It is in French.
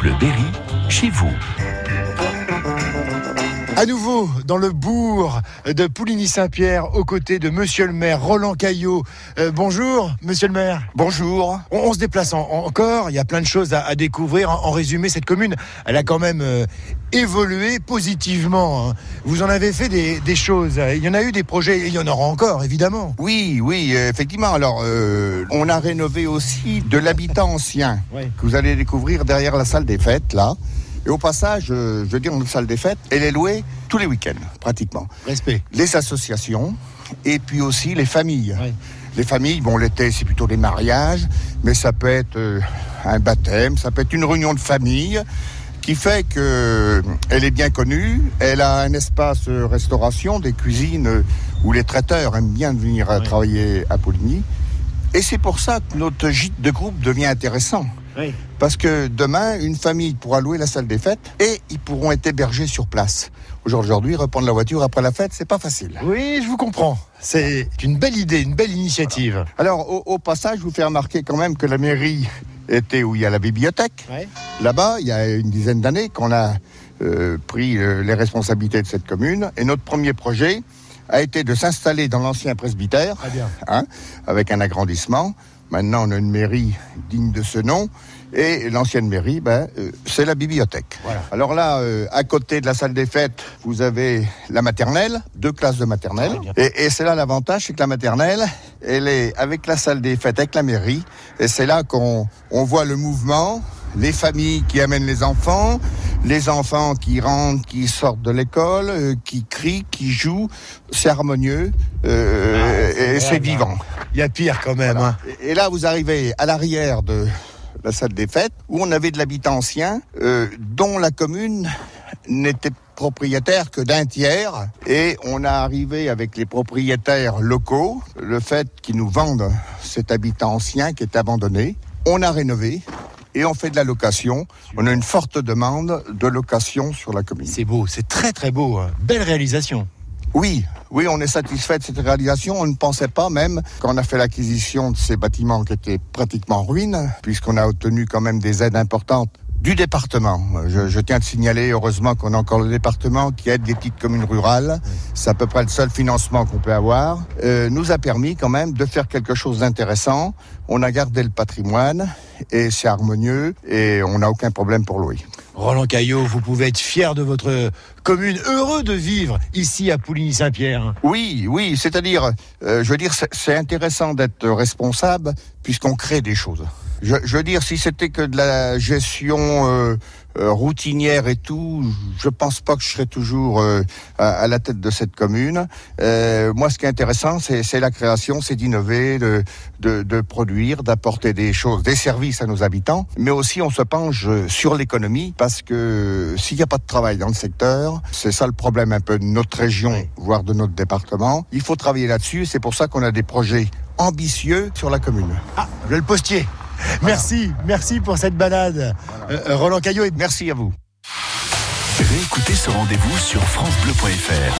Bleu Berry, chez vous. À nouveau, dans le bourg de Pouligny-Saint-Pierre, aux côtés de Monsieur le maire Roland Caillot. Euh, bonjour, Monsieur le maire. Bonjour. On, on se déplace en- encore, il y a plein de choses à, à découvrir. En, en résumé, cette commune, elle a quand même euh, évolué positivement. hein. Vous en avez fait des, des choses. Il y en a eu des projets, et il y en aura encore, évidemment. Oui, oui, euh, effectivement. Alors, euh, on a rénové aussi de l'habitat ancien Oui. que vous allez découvrir derrière la salle des fêtes, là. Et au passage, je veux dire, notre salle des fêtes, elle est louée tous les week-ends, pratiquement. Respect. Les associations et puis aussi les familles. Oui. Les familles, bon, l'été, c'est plutôt des mariages, mais ça peut être euh, un baptême, ça peut être une réunion de famille qui fait que euh, elle est bien connue. Elle a un espace euh, restauration, des cuisines où les traiteurs aiment bien venir Oui. travailler à Poligny. Et c'est pour ça que notre gîte de groupe devient intéressant. Oui. Parce que demain, une famille pourra louer la salle des fêtes et ils pourront être hébergés sur place. Aujourd'hui, reprendre la voiture après la fête, c'est pas facile. Oui, je vous comprends. C'est une belle idée, une belle initiative. Alors, au, au passage, je vous fais remarquer quand même que la mairie était où il y a la bibliothèque. Ouais. Là-bas, il y a une dizaine d'années qu'on a euh, pris euh, les responsabilités de cette commune. Et notre premier projet a été de s'installer dans l'ancien presbytère, bien. hein, avec un agrandissement. Maintenant, on a une mairie digne de ce nom. Et l'ancienne mairie, ben, euh, c'est la bibliothèque. Voilà. Alors là, euh, à côté de la salle des fêtes, vous avez la maternelle, deux classes de maternelle. Bien. Et, et c'est là l'avantage, c'est que la maternelle, elle est avec la salle des fêtes, avec la mairie. Et c'est là qu'on on voit le mouvement, les familles qui amènent les enfants, les enfants qui rentrent, qui sortent de l'école, euh, qui crient, qui jouent. C'est harmonieux euh, Ah, et c'est vivant. Il y a pire quand même. hein. Et là, vous arrivez à l'arrière de la salle des fêtes, où on avait de l'habitat ancien, euh, dont la commune n'était propriétaire que d'un tiers. Et on a arrivé avec les propriétaires locaux, le fait qu'ils nous vendent cet habitat ancien qui est abandonné. On a rénové. Et on fait de la location. On a une forte demande de location sur la commune. C'est beau, c'est très très beau. hein. Belle réalisation. Oui, oui, on est satisfait de cette réalisation. On ne pensait pas même quand on a fait l'acquisition de ces bâtiments qui étaient pratiquement en ruine, puisqu'on a obtenu quand même des aides importantes du département. Je, je tiens à signaler, heureusement qu'on a encore le département qui aide les petites communes rurales. C'est à peu près le seul financement qu'on peut avoir. Euh, nous a permis quand même de faire quelque chose d'intéressant. On a gardé le patrimoine et c'est harmonieux et on n'a aucun problème pour louer. Roland Caillot, vous pouvez être fier de votre commune, heureux de vivre ici à Pouligny-Saint-Pierre. Oui, oui, c'est-à-dire, euh, je veux dire, c'est- c'est intéressant d'être responsable puisqu'on crée des choses. Je, je veux dire, si c'était que de la gestion euh, euh, routinière et tout, je pense pas que je serais toujours euh, à, à la tête de cette commune. Euh, moi, ce qui est intéressant, c'est c'est la création, c'est d'innover, de, de, de produire, d'apporter des choses, des services à nos habitants, mais aussi on se penche sur l'économie parce que s'il n'y a pas de travail dans le secteur, c'est ça le problème un peu de notre région, voire de notre département. Il faut travailler là-dessus. C'est pour ça qu'on a des projets ambitieux sur la commune. Ah, le postier. Merci, merci pour cette balade. Euh, Roland Caillot est Merci à vous. Réécoutez ce rendez-vous sur FranceBleu.fr.